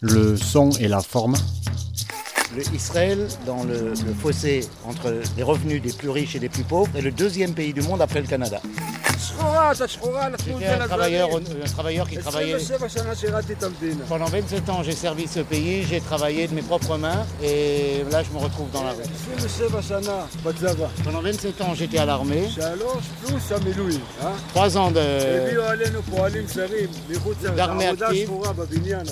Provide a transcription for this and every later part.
Le son et la forme. Israël, dans le, le fossé entre les revenus des plus riches et des plus pauvres, est le deuxième pays du monde après le Canada. J'étais un travailleur, un travailleur qui travaillait. Pendant 27 ans, j'ai servi ce pays, j'ai travaillé de mes propres mains et là, je me retrouve dans la rue. Pendant 27 ans, j'étais à l'armée. Trois ans de- d'armée active,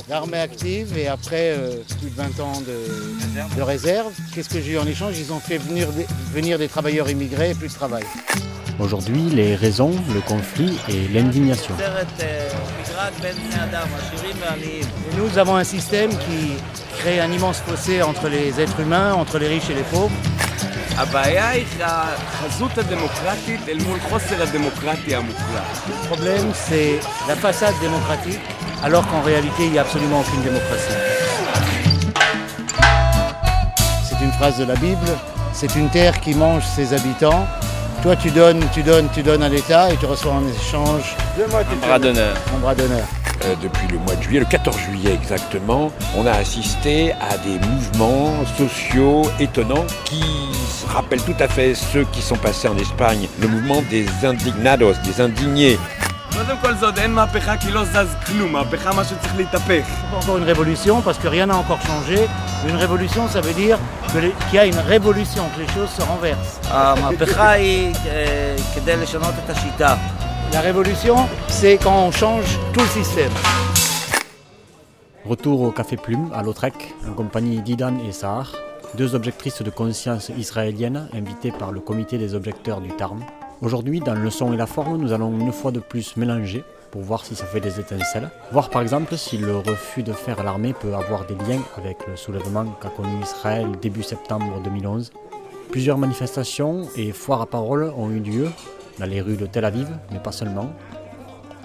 d'armée active et après euh, plus de 20 ans de, de réserve. Qu'est-ce que j'ai eu en échange? Ils ont fait venir des, venir des travailleurs immigrés et plus de travail. Aujourd'hui, les raisons, le conflit et l'indignation. Nous avons un système qui crée un immense fossé entre les êtres humains, entre les riches et les pauvres. Le problème, c'est la façade démocratique, alors qu'en réalité, il n'y a absolument aucune démocratie. C'est une phrase de la Bible, c'est une terre qui mange ses habitants, toi, tu donnes, tu donnes, tu donnes à l'État et tu reçois en échange un, bras d'honneur. Euh, depuis le mois de juillet, le 14 juillet exactement, on a assisté à des mouvements sociaux étonnants qui rappellent tout à fait ceux qui sont passés en Espagne, le mouvement des indignados, des indignés קודם כל זה עוד אין מהפכה כי לא זז כלום, מהפכה משהו צריך להתהפך. Pas encore une révolution parce que rien n'a encore changé. Une révolution, ça veut dire que les- qu'il y a une révolution, que les choses se renversent. המהפכה היא אה, כדי לשנות את השיטה. La révolution, c'est quand on change tout le système. Retour au Café Plume, à Lautrec, en compagnie d'Idan et Sahar, deux objectrices de conscience israéliennes invitées par le comité des objecteurs du Tarn. Aujourd'hui, dans le son et la forme, nous allons une fois de plus mélanger pour voir si ça fait des étincelles. Voir par exemple si le refus de faire l'armée peut avoir des liens avec le soulèvement qu'a connu Israël début septembre 2011. Plusieurs manifestations et foires à parole ont eu lieu dans les rues de Tel Aviv, mais pas seulement.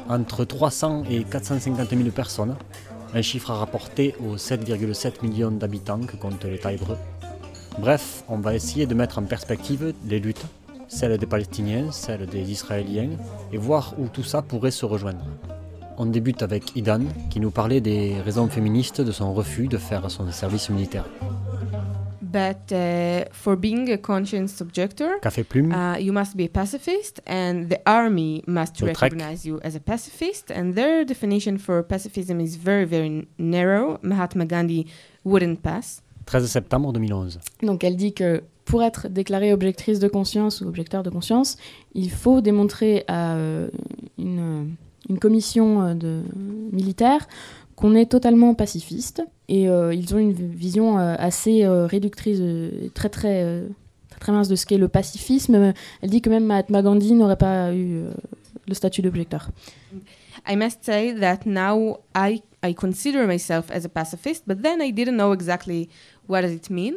Entre 300 et 450 000 personnes, un chiffre à rapporter aux 7,7 millions d'habitants que compte l'État hébreu. Bref, on va essayer de mettre en perspective les luttes, celles des Palestiniens, celles des Israéliens, et voir où tout ça pourrait se rejoindre. On débute avec Idan, qui nous parlait des raisons féministes de son refus de faire son service militaire. But uh, for being a conscience objector, Café Plume, uh, you must be a pacifist, and the army must recognize you as a pacifist. And their definition for pacifism is very, very narrow. Mahatma Gandhi wouldn't pass. 13 septembre 2011. Donc elle dit que pour être déclarée objectrice de conscience ou objecteur de conscience, il faut démontrer à euh, une, une commission euh, de, militaire qu'on est totalement pacifiste. Et euh, ils ont une vision euh, assez euh, réductrice, euh, très, très, euh, très très mince de ce qu'est le pacifisme. Elle dit que même Mahatma Gandhi n'aurait pas eu euh, le statut d'objecteur. I must say that now I, I consider myself as a pacifist, but then I didn't know exactly what it mean.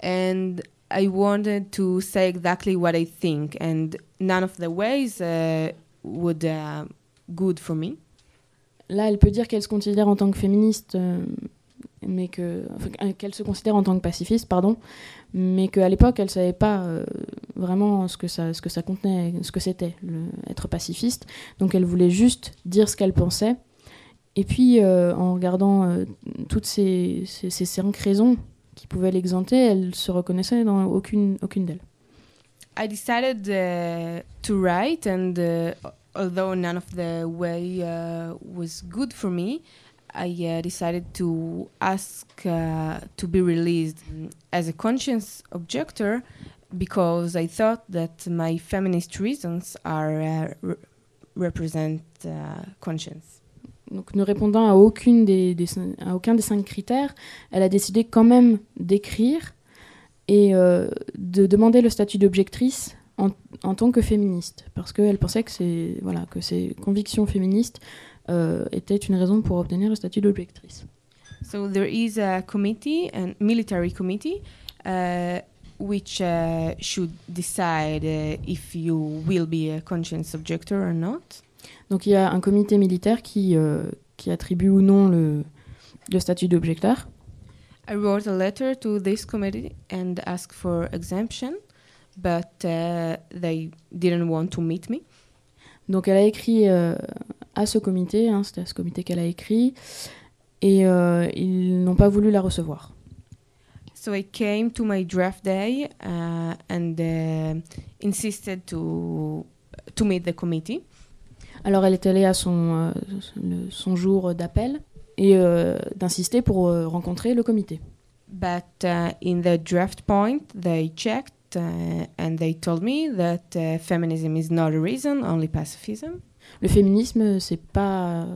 And I wanted to say exactly what I think, and none of the ways uh, would uh, good for me. Là, elle peut dire qu'elle se considère en tant que féministe, mais pacifiste, mais qu'à l'époque, elle savait pas euh, vraiment ce que ça, contenait, ce que c'était être pacifiste. Donc, elle voulait juste dire ce qu'elle pensait. Et puis, euh, en regardant euh, toutes ces, ces, ces cinq raisons qui pouvaient l'exempter, elle se reconnaissait dans aucune, aucune d'elles. I decided uh, to write, and uh, although none of the way uh, was good for me, I uh, decided to ask uh, to be released as a conscience objector because I thought that my feminist reasons are uh, re- represent conscience. Donc, ne répondant à, aucune des, à aucun des cinq critères, elle a décidé quand même d'écrire et euh, de demander le statut d'objectrice en, en tant que féministe, parce qu'elle pensait que, c'est- voilà, que ses convictions féministes euh, étaient une raison pour obtenir le statut d'objectrice. So there is a committee, a military committee, uh, which uh, should decide uh, if you will be a conscience objector or not. Donc il y a un comité militaire qui, euh, qui attribue ou non le, le statut d'objecteur. I wrote a letter to this committee and asked for exemption, but uh, they didn't want to meet me. Donc elle a écrit euh, à ce comité, hein, c'était à ce comité qu'elle a écrit, et euh, ils n'ont pas voulu la recevoir. So I came to my draft day uh, and uh, insisted to to meet the committee. Alors elle est allée à son, euh, le- son jour d'appel et euh, d'insister pour euh, rencontrer le comité. But uh, in the draft point, they checked uh, and they told me that uh, feminism is not a reason, only pacifism. Le féminisme, c'est pas,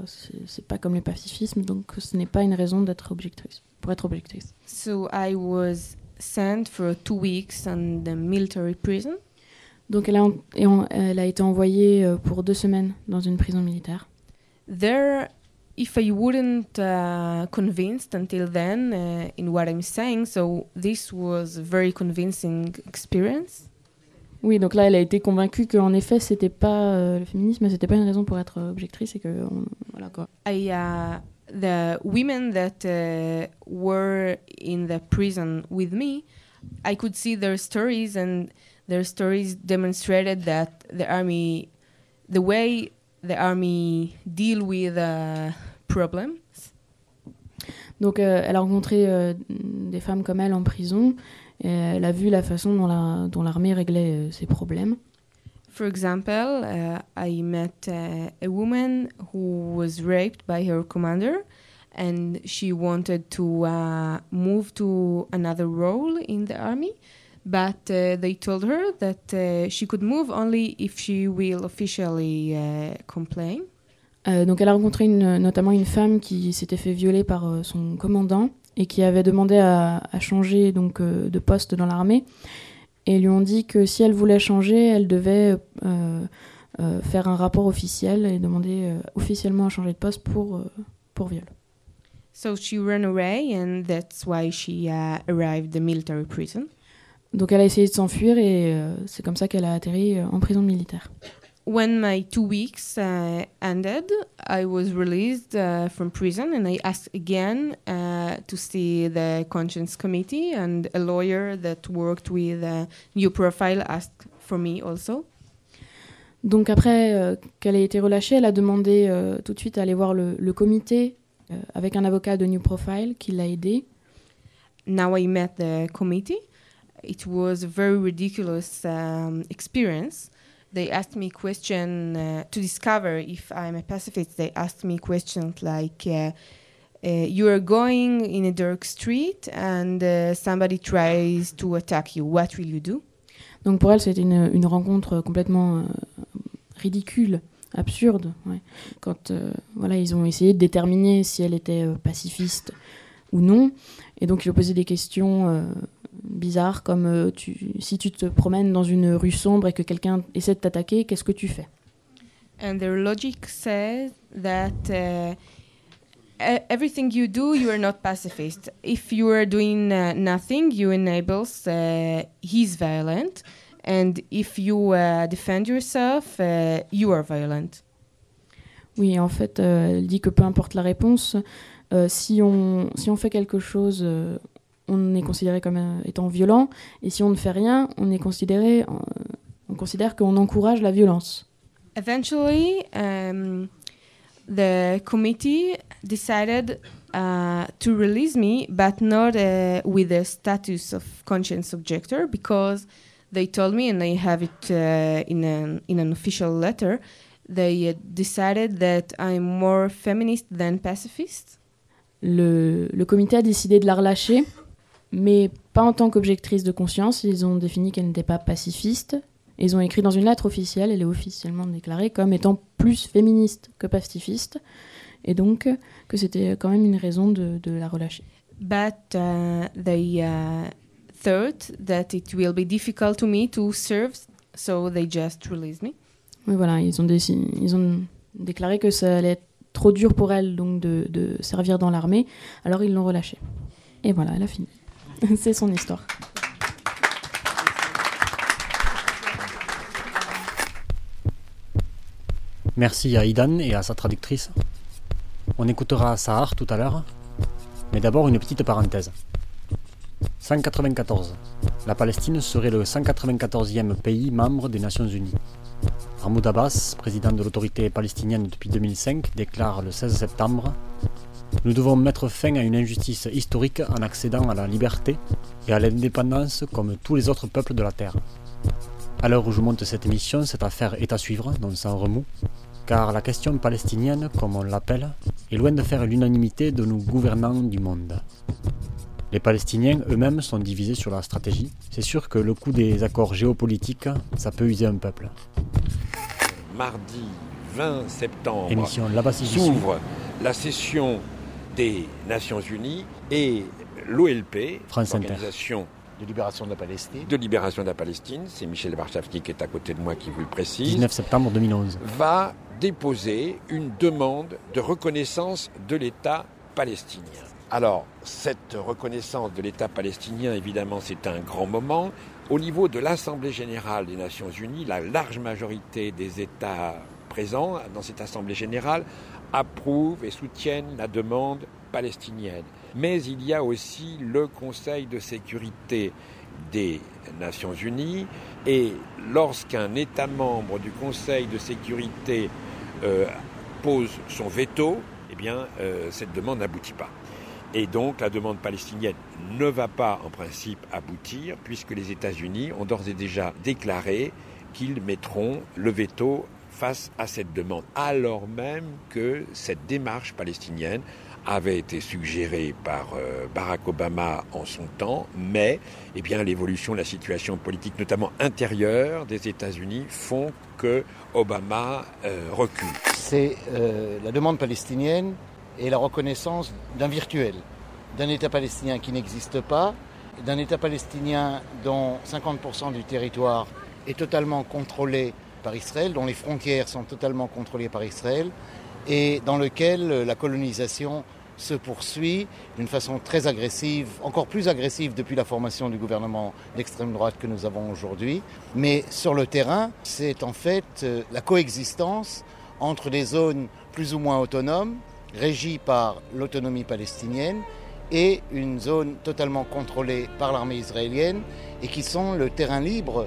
c'est pas comme le pacifisme, donc ce n'est pas une raison d'être objectrice, pour être objectrice. So I was sent for two weeks on the military prison. Donc elle a, en- et en- elle a été envoyée euh, pour deux semaines dans une prison militaire. There, if I wouldn't uh, convinced until then uh, in what I'm saying, so this was a very convincing experience. Oui, donc là, elle a été convaincue qu'en effet, c'était pas euh, le féminisme, c'était pas une raison pour être objectrice et que on- voilà quoi. I, uh, the women that uh, were in the prison with me, I could see their stories, and their stories demonstrated that the army, the way the army deal with uh, problems, Donc euh, elle a rencontré euh, des femmes comme elle en prison. Et elle a vu la façon dont la- dont l'armée réglait euh, ses problèmes. For example, uh, I met uh, a woman who was raped by her commander, and she wanted to uh, move to another role in the army, but uh, they told her that uh, she could move only if she will officially uh, complain. Euh, donc elle a rencontré une- notamment une femme qui s'était fait violer par euh, son commandant et qui avait demandé à, à changer donc euh, de poste dans l'armée. Et ils lui ont dit que si elle voulait changer, elle devait faire un rapport officiel et demander officiellement à changer de poste pour, pour viol. So she ran away, and that's why she uh, arrived the military prison. Donc elle a essayé de s'enfuir et euh, c'est comme ça qu'elle a atterri euh, en prison militaire. when my two weeks uh, ended, I was released uh, from prison, and I asked again uh, to see the conscience committee, and a lawyer that worked with uh, New Profile asked for me also. Donc après euh, qu'elle ait été relâchée, elle a demandé euh, tout de suite à aller voir le, le comité euh, avec un avocat de New Profile qui l'a aidée. Now I met the committee. It was a very ridiculous um, experience. They asked me question uh, to discover if I'm a pacifist. They asked me questions like, uh, uh, "You are going in a dark street and uh, somebody tries to attack you. What will you do?" Donc pour elle, c'était une, une rencontre complètement euh, ridicule, absurde. ouais. Quand euh, voilà, ils ont essayé de déterminer si elle était euh, pacifiste ou non. Et donc ils ont posé des questions euh, bizarres comme euh, tu, si tu te promènes dans une rue sombre et que quelqu'un essaie de t'attaquer, qu'est-ce que tu fais? And their logic says that uh, e- everything you do, you are not pacifist. If you are doing uh, nothing, you enables uh, he's violent, and if you uh, defend yourself, uh, you are violent. Oui, en fait, euh, elle dit que peu importe la réponse, euh, si, on, si on fait quelque chose, euh, on est considéré comme euh, étant violent, et si on ne fait rien, on est considéré, euh, on considère qu'on encourage la violence. Eventually, um, the committee decided uh, to release me, but not uh, with the status of conscience objector, because they told me, and I have it uh, in an in an official letter. They uh, decided that I'm more feminist than pacifist. Le, le comité a décidé de la relâcher, mais pas en tant qu'objectrice de conscience. Ils ont défini qu'elle n'était pas pacifiste. Ils ont écrit dans une lettre officielle, elle est officiellement déclarée comme étant plus féministe que pacifiste, et donc euh, que c'était quand même une raison de, de la relâcher. But uh, they uh, thought that it will be difficult to me to serve, so they just released me. Oui, voilà, ils ont, ils ont déclaré que ça allait être trop dur pour elle donc de, de servir dans l'armée, alors ils l'ont relâchée. Et voilà, elle a fini. C'est son histoire. Merci à Idan et à sa traductrice. On écoutera Sahar tout à l'heure, mais d'abord une petite parenthèse. 194. La Palestine serait le 194e pays membre des Nations Unies. Mahmoud Abbas, président de l'autorité palestinienne depuis 2005, déclare le 16 septembre Nous devons mettre fin à une injustice historique en accédant à la liberté et à l'indépendance comme tous les autres peuples de la Terre. À l'heure où je monte cette émission, cette affaire est à suivre, non sans remous, car la question palestinienne, comme on l'appelle, est loin de faire l'unanimité de nos gouvernants du monde. Les Palestiniens eux-mêmes sont divisés sur la stratégie. C'est sûr que le coup des accords géopolitiques, ça peut user un peuple. Mardi 20 septembre s'ouvre la session des Nations Unies et l'OLP, l'organisation De libération de la Palestine. de libération de la Palestine, c'est Michel Barchafny qui est à côté de moi qui vous le précise, 19 septembre 2011. va déposer une demande de reconnaissance de l'État palestinien. Alors, cette reconnaissance de l'État palestinien, évidemment, c'est un grand moment. Au niveau de l'Assemblée générale des Nations unies, la large majorité des États présents dans cette Assemblée générale approuvent et soutiennent la demande palestinienne. Mais il y a aussi le Conseil de sécurité des Nations unies et lorsqu'un État membre du Conseil de sécurité euh, pose son veto, eh bien, euh, cette demande n'aboutit pas. Et donc la demande palestinienne ne va pas en principe aboutir puisque les États-Unis ont d'ores et déjà déclaré qu'ils mettront le veto face à cette demande, alors même que cette démarche palestinienne avait été suggérée par euh, Barack Obama en son temps, mais eh bien l'évolution de la situation politique, notamment intérieure des États-Unis, font que Obama euh, recule. C'est euh, la demande palestinienne et la reconnaissance d'un virtuel, d'un État palestinien qui n'existe pas, d'un État palestinien dont 50% du territoire est totalement contrôlé par Israël, dont les frontières sont totalement contrôlées par Israël, et dans lequel euh, la colonisation se poursuit d'une façon très agressive, encore plus agressive depuis la formation du gouvernement d'extrême droite que nous avons aujourd'hui. Mais sur le terrain, c'est en fait euh, la coexistence entre des zones plus ou moins autonomes, régies par l'autonomie palestinienne, et une zone totalement contrôlée par l'armée israélienne, et qui sont le terrain libre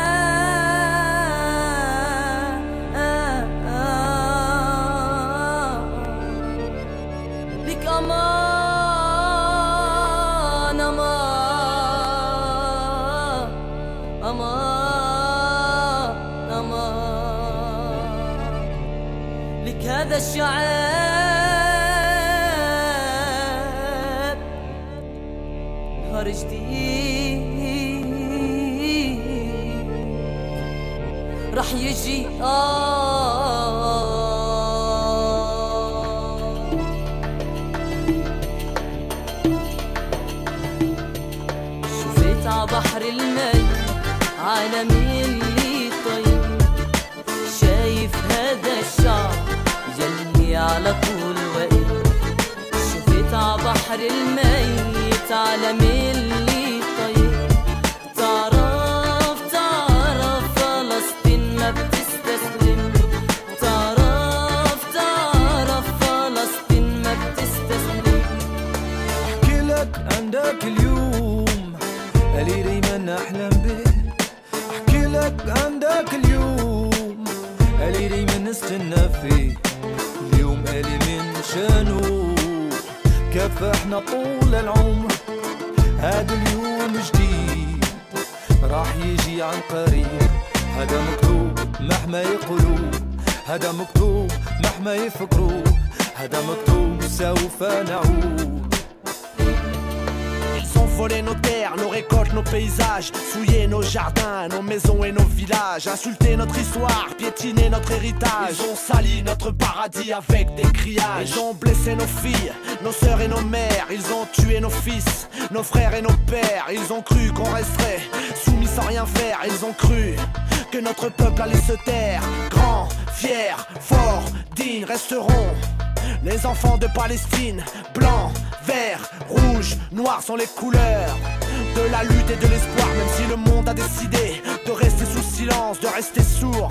يجي. آه شفت ع بحر المي عالمي اللي طيب. شايف هذا الشعب يلي على طول واقف شفت ع بحر الميت عالمي اللي نستنى فيه اليوم اللي من شانه كافحنا طول العمر؟ هذا اليوم جديد راح يجي عن قريب. هذا مكتوب مهما يقولوا هذا مكتوب مهما يفكروا. هذا مكتوب سوف نعود. Volé nos terres, nos récoltes, nos paysages, souillé nos jardins, nos maisons et nos villages, insulté notre histoire, piétiné notre héritage. Ils ont sali notre paradis avec des criages. Ils ont blessé nos filles, nos sœurs et nos mères. Ils ont tué nos fils, nos frères et nos pères. Ils ont cru qu'on resterait soumis sans rien faire. Ils ont cru que notre peuple allait se taire. Grand, fier, fort, digne resteront. Les enfants de Palestine, blanc, vert, rouge, noir sont les couleurs de la lutte et de l'espoir, même si le monde a décidé de rester sous silence, de rester sourd.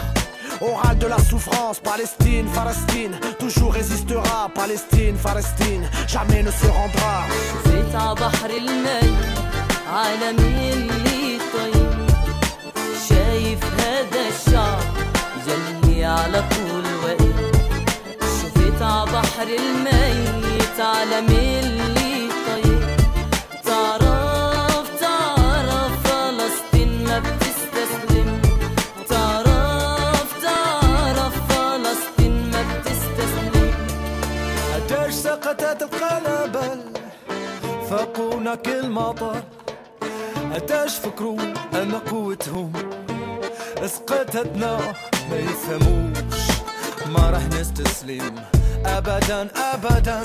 Oral de la souffrance, Palestine, Palestine, toujours résistera, Palestine, Palestine, jamais ne se rendra. شفيت ع بحر المي عالمي اللي طيب شايف هذا الشعب يلي على طول واقف شفيت ع بحر الميت عالمي اللي فاقونا كل مطر قديش فكروا ان قوتهم. أسقطتنا ما يفهموش. ما رح نستسلم. ابدا ابدا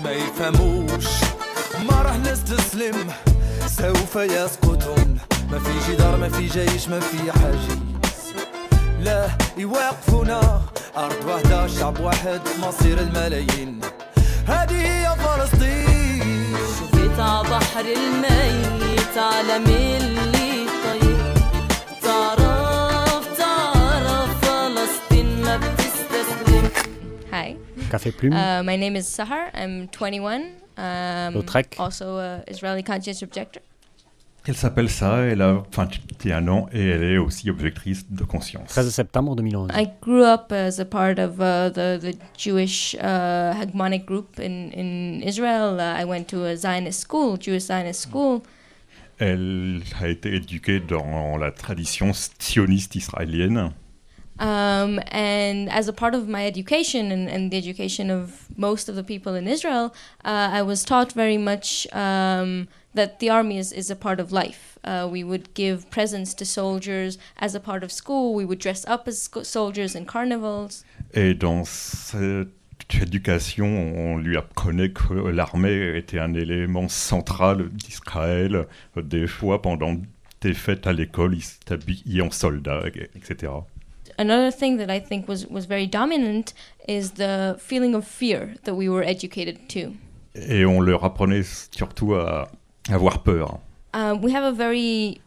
ما يفهموش. ما رح نستسلم. سوف يسقطون. ما في جدار ما في جيش ما في حاجز. لا يوقفونا أرض واحدة شعب واحد مصير الملايين. هذه هي فلسطين. شفيت ع بحر الميت عالمي اللي طيب تعرف تعرف فلسطين ما بتستسلم Hi. Café Plume. Uh, my name is Sahar. I'm 21. Um, Lautrec. also a Israeli conscience objector. Elle s'appelle ça, elle a 21 ans et elle est aussi objectrice de conscience. 13 septembre 2011. I grew up as a part of uh, the, the Jewish uh, hegemonic group in, in Israel. Uh, I went to a Zionist school, Jewish Zionist school. Elle a été éduquée dans la tradition sioniste israélienne. Um, and as a part of my education and, and the education of most of the people in Israel, uh, I was taught very much um, that the army is, is a part of life. Uh, we would give presents to soldiers as a part of school. We would dress up as soldiers in carnivals. Et dans cette éducation, on lui apprenait que l'armée était un élément central d'Israël. Des fois, pendant des fêtes à l'école, il s'habillait en soldat, etc. Another thing that I think was, was very dominant is the feeling of fear that we were educated to. Et on leur apprenait surtout à avoir peur. Um, we have a very,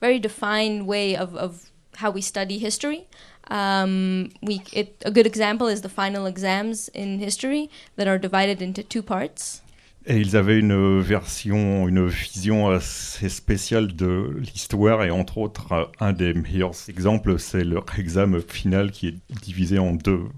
very defined way of, of how we study history. Um, we, it, a good example is the final exams in history that are divided into two parts. Et ils avaient une version, une vision assez spéciale de l'histoire, et entre autres, un des meilleurs exemples, c'est leur examen final qui est divisé en deux.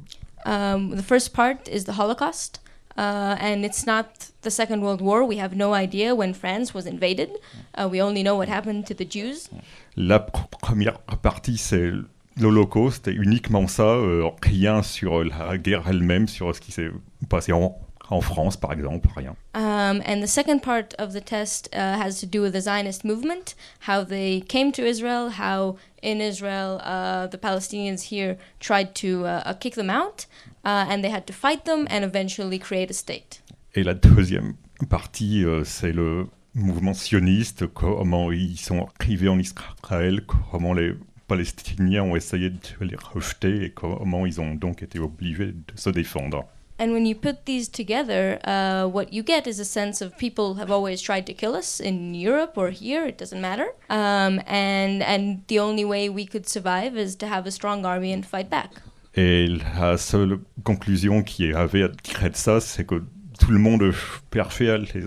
Um, the first part is the Holocaust, uh, and it's not the Second World War. We have no idea when France was invaded. Uh, we only know what happened to the Jews. La pr- première partie, c'est l'Holocauste, et uniquement ça, euh, rien sur la guerre elle-même, sur ce qui s'est passé en, en France, par exemple, rien. Um, and the second part of the test uh, has to do with the Zionist movement, how they came to Israel, how in Israel uh, the Palestinians here tried to uh, uh, kick them out, uh, and they had to fight them and eventually create a state. Et la deuxième partie, euh, c'est le mouvement sioniste, comment ils sont arrivés en Israël, comment les Palestiniens ont essayé de les rejeter et comment ils ont donc été obligés de se défendre. And when you put these together, uh, what you get is a sense of people have always tried to kill us in Europe or here, it doesn't matter. Um, and, and the only way we could survive is to have a strong army and fight back. Et la seule conclusion qui avait à ça, c'est que tout le monde cherchait à les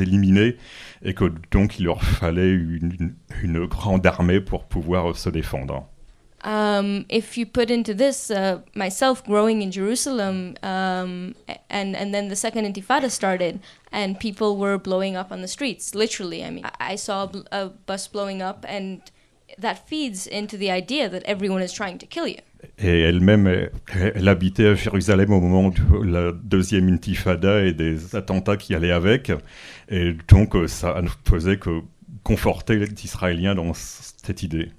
éliminer et que donc il leur fallait une, grande armée pour pouvoir se défendre. Um, if you put into this, uh, myself growing in Jerusalem, um, and and then the second Intifada started, and people were blowing up on the streets. Literally, I mean, I, I saw a, a bus blowing up, and that feeds into the idea that everyone is trying to kill you. Et elle-même, elle, habitait à Jérusalem au moment de la deuxième intifada et des attentats qui allaient avec. Et donc, ça ne faisait que conforter les Israéliens dans cette idée.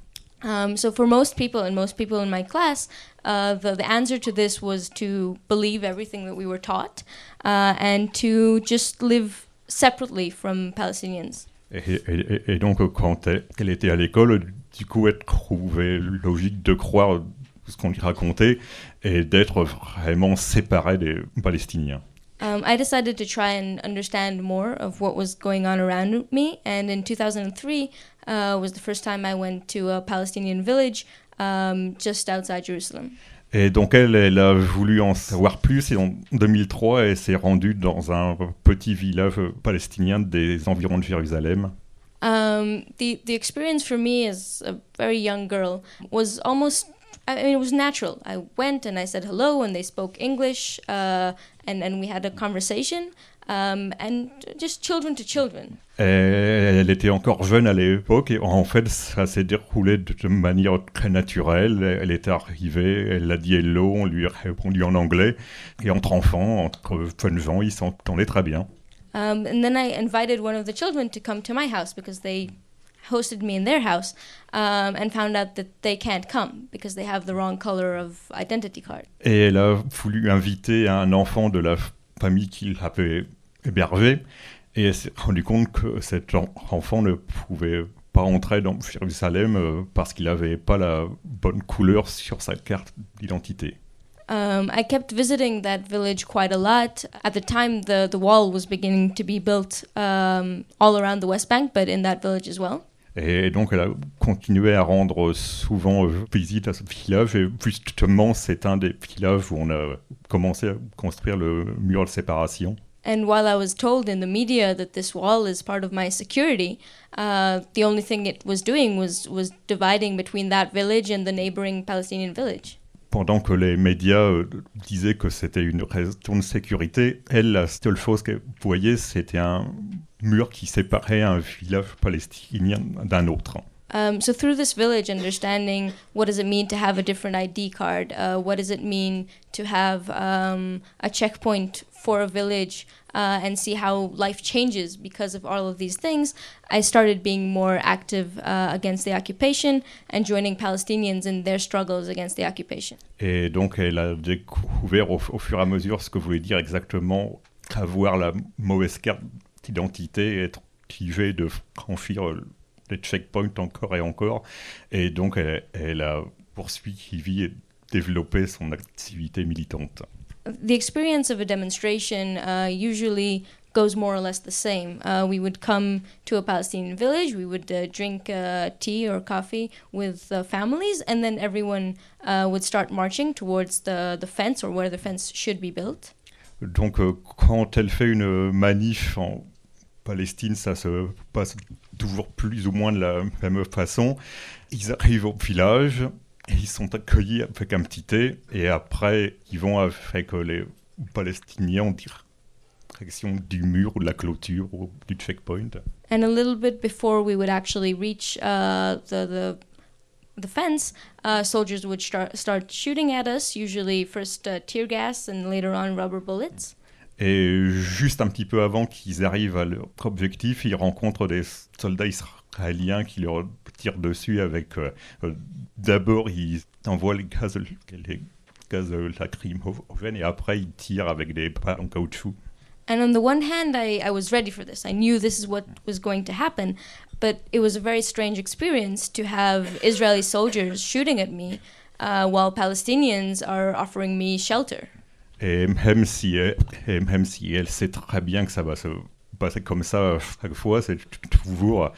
Um, so for most people and most people in my class, uh, the, the answer to this was to believe everything that we were taught uh, and to just live separately from Palestinians. Et, et- et donc, quand elle était à l'école, du coup, elle trouvait logique de croire ce qu'on lui racontait et d'être vraiment séparée des Palestiniens. Um, I decided to try and understand more of what was going on around me, and in 2003 uh, was the first time I went to a Palestinian village um, just outside Jerusalem. Et donc elle, elle a voulu en savoir plus et en 2003, elle s'est rendue dans un petit village palestinien des environs de Jérusalem. Um, the the experience for me as a very young girl was almost. I mean, it was natural. I went and I said hello, and they spoke English, uh, and and we had a conversation, um, and just children to children. Elle était encore jeune à l'époque et en fait ça s'est déroulé de manière très naturelle. Elle est arrivée, elle a dit hello, on lui a répondu en anglais et entre enfants, entre jeunes gens, ils s'entendaient très bien. Um, and then I invited one of the children to come to my house because they hosted me in their house um, and found out that they can't come because they have the wrong color of identity card. Et elle a voulu inviter un enfant de la famille qui l'avait hébergé et elle s'est rendue compte que cet enfant ne pouvait pas entrer dans Jérusalem euh, parce qu'il n'avait pas la bonne couleur sur sa carte d'identité. Um, I kept visiting that village quite a lot. At the time, the, the wall was beginning to be built um, all around the West Bank, but in that village as well. Et donc, elle a continué à rendre souvent visite à ce village. Et justement, c'est un des villages où on a commencé à construire le mur de séparation. And while I was told in the media that this wall is part of my security, uh, the only thing it was doing was, was dividing between that village and the neighboring Palestinian village. Pendant que les médias euh, disaient que c'était une raison de sécurité, elle, la seule chose qu'elle voyait, c'était un mur qui séparait un village palestinien d'un autre. Um, so through this village, understanding what does it mean to have a different ID card, uh, what does it mean to have um, a checkpoint for a village, uh, and see how life changes because of all of these things, I started being more active uh, against the occupation and joining Palestinians in their struggles against the occupation. Et donc elle a découvert au, au fur et à mesure ce que voulait dire exactement avoir la mauvaise carte d'identité et être obligé de franchir les checkpoints encore et encore. Et donc, elle, elle a poursuivi et développé son activité militante. The experience of a demonstration uh, usually goes more or less the same. Uh, we would come to a Palestinian village, we would uh, drink uh, tea or coffee with families, and then everyone uh, would start marching towards the, the fence or where the fence should be built. Donc, euh, quand elle fait une manif en Palestine, ça se passe toujours plus ou moins de la même façon. Ils arrivent au village, et ils sont accueillis avec un petit thé, et après, ils vont avec les Palestiniens en direction du mur ou de la clôture ou du checkpoint. And a little bit before we would actually reach uh, the, the the fence, uh, soldiers would start, start shooting at us, usually first uh, tear gas and later on rubber bullets. Et juste un petit peu avant qu'ils arrivent à leur objectif, ils rencontrent des soldats israéliens qui leur tirent dessus avec... Euh, euh, D'abord, ils envoient les gaz, les gaz lacrymogènes et après, ils tirent avec des balles en caoutchouc. And on the one hand, I, I was ready for this. I knew this is what was going to happen. But it was a very strange experience to have Israeli soldiers shooting at me uh, while Palestinians are offering me shelter. Et même si, elle, et même si elle sait très bien que ça va se passer comme ça chaque fois, c'est toujours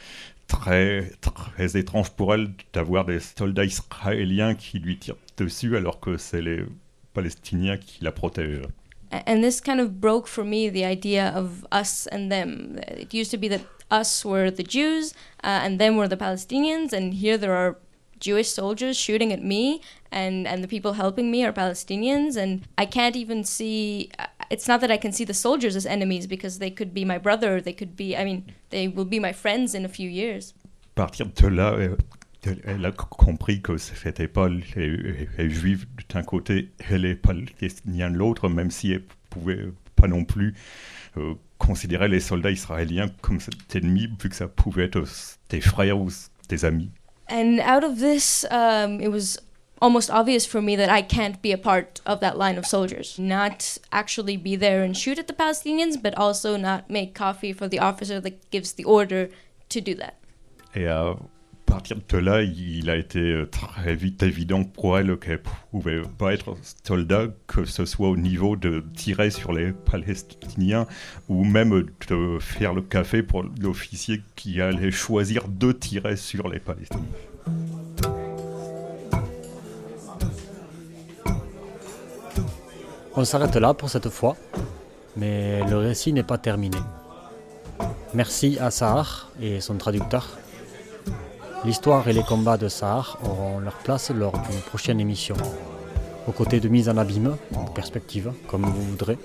très, très étrange pour elle d'avoir des soldats israéliens qui lui tirent dessus alors que c'est les Palestiniens qui la protègent. And this kind of broke for me the idea of us and them. It used to be that us were the Jews uh, and them were the Palestinians, and here there are Jewish soldiers shooting at me, and, and the people helping me are Palestinians, and I can't even see. Uh, it's not that I can see the soldiers as enemies because they could be my brother, they could be, I mean, they will be my friends in a few years. À partir de là, euh, elle a compris que c'était pas les, les juifs d'un côté et les palestiniens de l'autre, même si elle pouvait pas non plus euh, considérer les soldats israéliens comme cet ennemi, vu que ça pouvait être euh, des frères ou des amis. And out of this, um, it was almost obvious for me that I can't be a part of that line of soldiers. Not actually be there and shoot at the Palestinians, but also not make coffee for the officer that gives the order to do that. À À partir de là, il a été euh, très vite évident pour elle qu'elle pouvait pas être soldat, que ce soit au niveau de tirer sur les Palestiniens ou même de faire le café pour l'officier qui allait choisir de tirer sur les Palestiniens. On s'arrête là pour cette fois, mais le récit n'est pas terminé. Merci à Sahar et son traducteur L'histoire et les combats de Sahar auront leur place lors d'une prochaine émission, aux côtés de mise en abîme, en perspective, comme vous voudrez,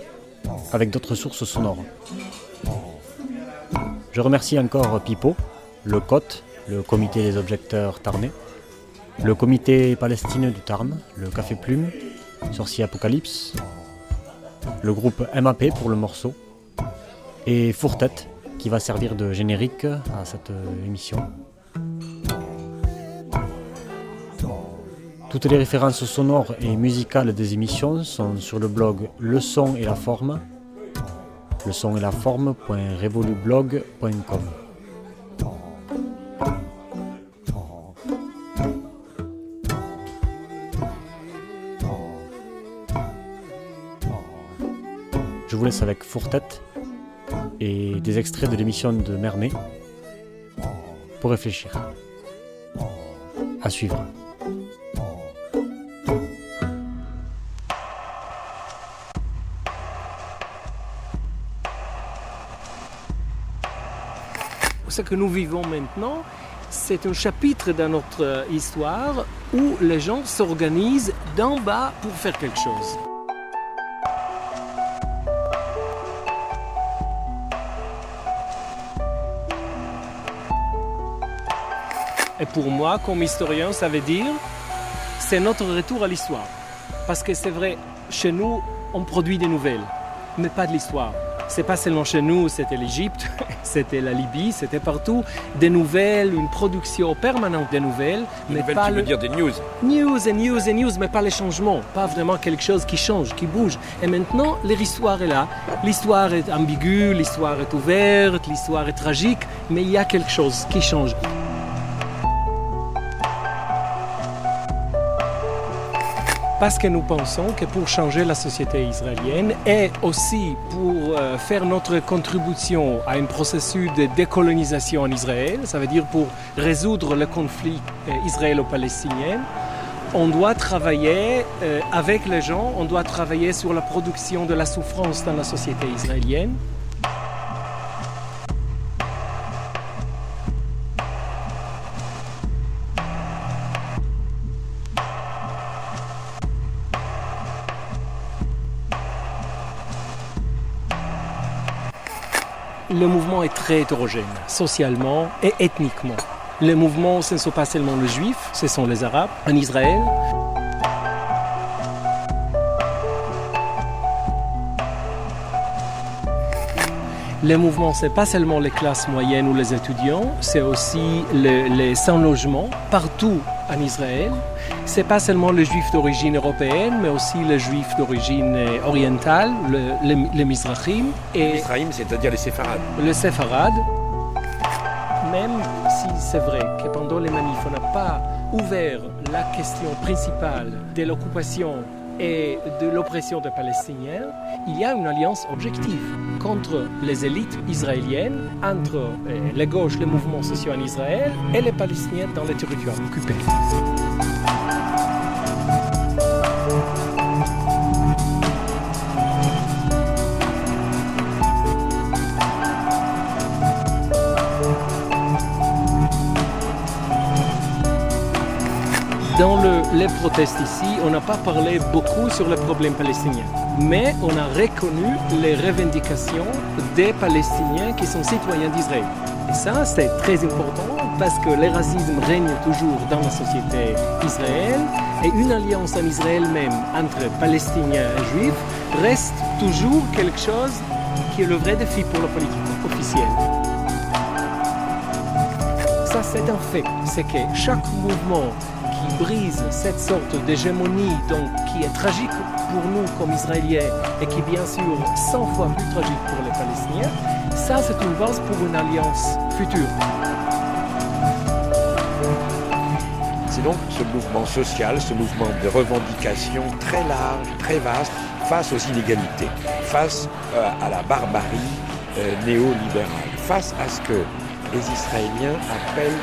avec d'autres sources sonores. Je remercie encore Pipo, le COT, le comité des objecteurs tarnais, le comité palestinien du Tarn, le Café Plume, Sorcier Apocalypse, le groupe MAP pour le morceau, et Fourtette qui va servir de générique à cette émission. Toutes les références sonores et musicales des émissions sont sur le blog Le son et la forme, le son et la forme.revolublog.com. Je vous laisse avec Fourtette et des extraits de l'émission de Mermet pour réfléchir. À suivre. Ce que nous vivons maintenant, c'est un chapitre dans notre histoire où les gens s'organisent d'en bas pour faire quelque chose. Et pour moi, comme historien, ça veut dire c'est notre retour à l'histoire. Parce que c'est vrai, chez nous, on produit des nouvelles, mais pas de l'histoire. C'est pas seulement chez nous, c'était l'Égypte, c'était la Libye, c'était partout. Des nouvelles, une production permanente de nouvelles. Des mais nouvelles, pas tu veux le- dire des news News et news et news, mais pas les changements, pas vraiment quelque chose qui change, qui bouge. Et maintenant, l'histoire est là. L'histoire est ambiguë, l'histoire est ouverte, l'histoire est tragique, mais il y a quelque chose qui change. Parce que nous pensons que pour changer la société israélienne et aussi pour euh, faire notre contribution à un processus de décolonisation en Israël, ça veut dire pour résoudre le conflit euh, israélo-palestinien, on doit travailler euh, avec les gens, on doit travailler sur la production de la souffrance dans la société israélienne. Le mouvement est très hétérogène, socialement et ethniquement. Les mouvements, ce ne sont pas seulement les juifs, ce sont les arabes en Israël. Les mouvements, ce n'est pas seulement les classes moyennes ou les étudiants, c'est aussi le- les sans-logement partout en Israël. Ce n'est pas seulement les juifs d'origine européenne, mais aussi les juifs d'origine orientale, le- les, les Mizrahim. Et Israël, c'est-à-dire les séfarades. le séfarade, même si c'est vrai que pendant les manifs, on n'a pas ouvert la question principale de l'occupation et de l'oppression des Palestiniens, il y a une alliance objective contre les élites israéliennes, entre euh, les gauches, les mouvements sociaux en Israël et les Palestiniens dans les territoires occupés. Les protestes ici, on n'a pas parlé beaucoup sur le problème palestinien, mais on a reconnu les revendications des Palestiniens qui sont citoyens d'Israël. Et ça, c'est très important parce que le racisme règne toujours dans la société israélienne et une alliance en Israël même entre Palestiniens et Juifs reste toujours quelque chose qui est le vrai défi pour la politique officielle. Ça, c'est un fait. C'est que chaque mouvement brise cette sorte d'hégémonie, donc qui est tragique pour nous comme Israéliens et qui, bien sûr, 100 fois plus tragique pour les Palestiniens, ça, c'est une base pour une alliance future. C'est donc ce mouvement social, ce mouvement de revendication très large, très vaste, face aux inégalités, face euh, à la barbarie euh, néolibérale, face à ce que les Israéliens appellent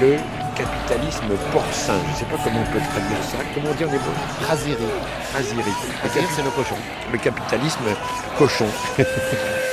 le capitalisme porcin. Je ne sais pas comment on peut traduire ça. Comment on dit en hébreu Raziri. Raziri. C'est le cochon. Le capitalisme cochon.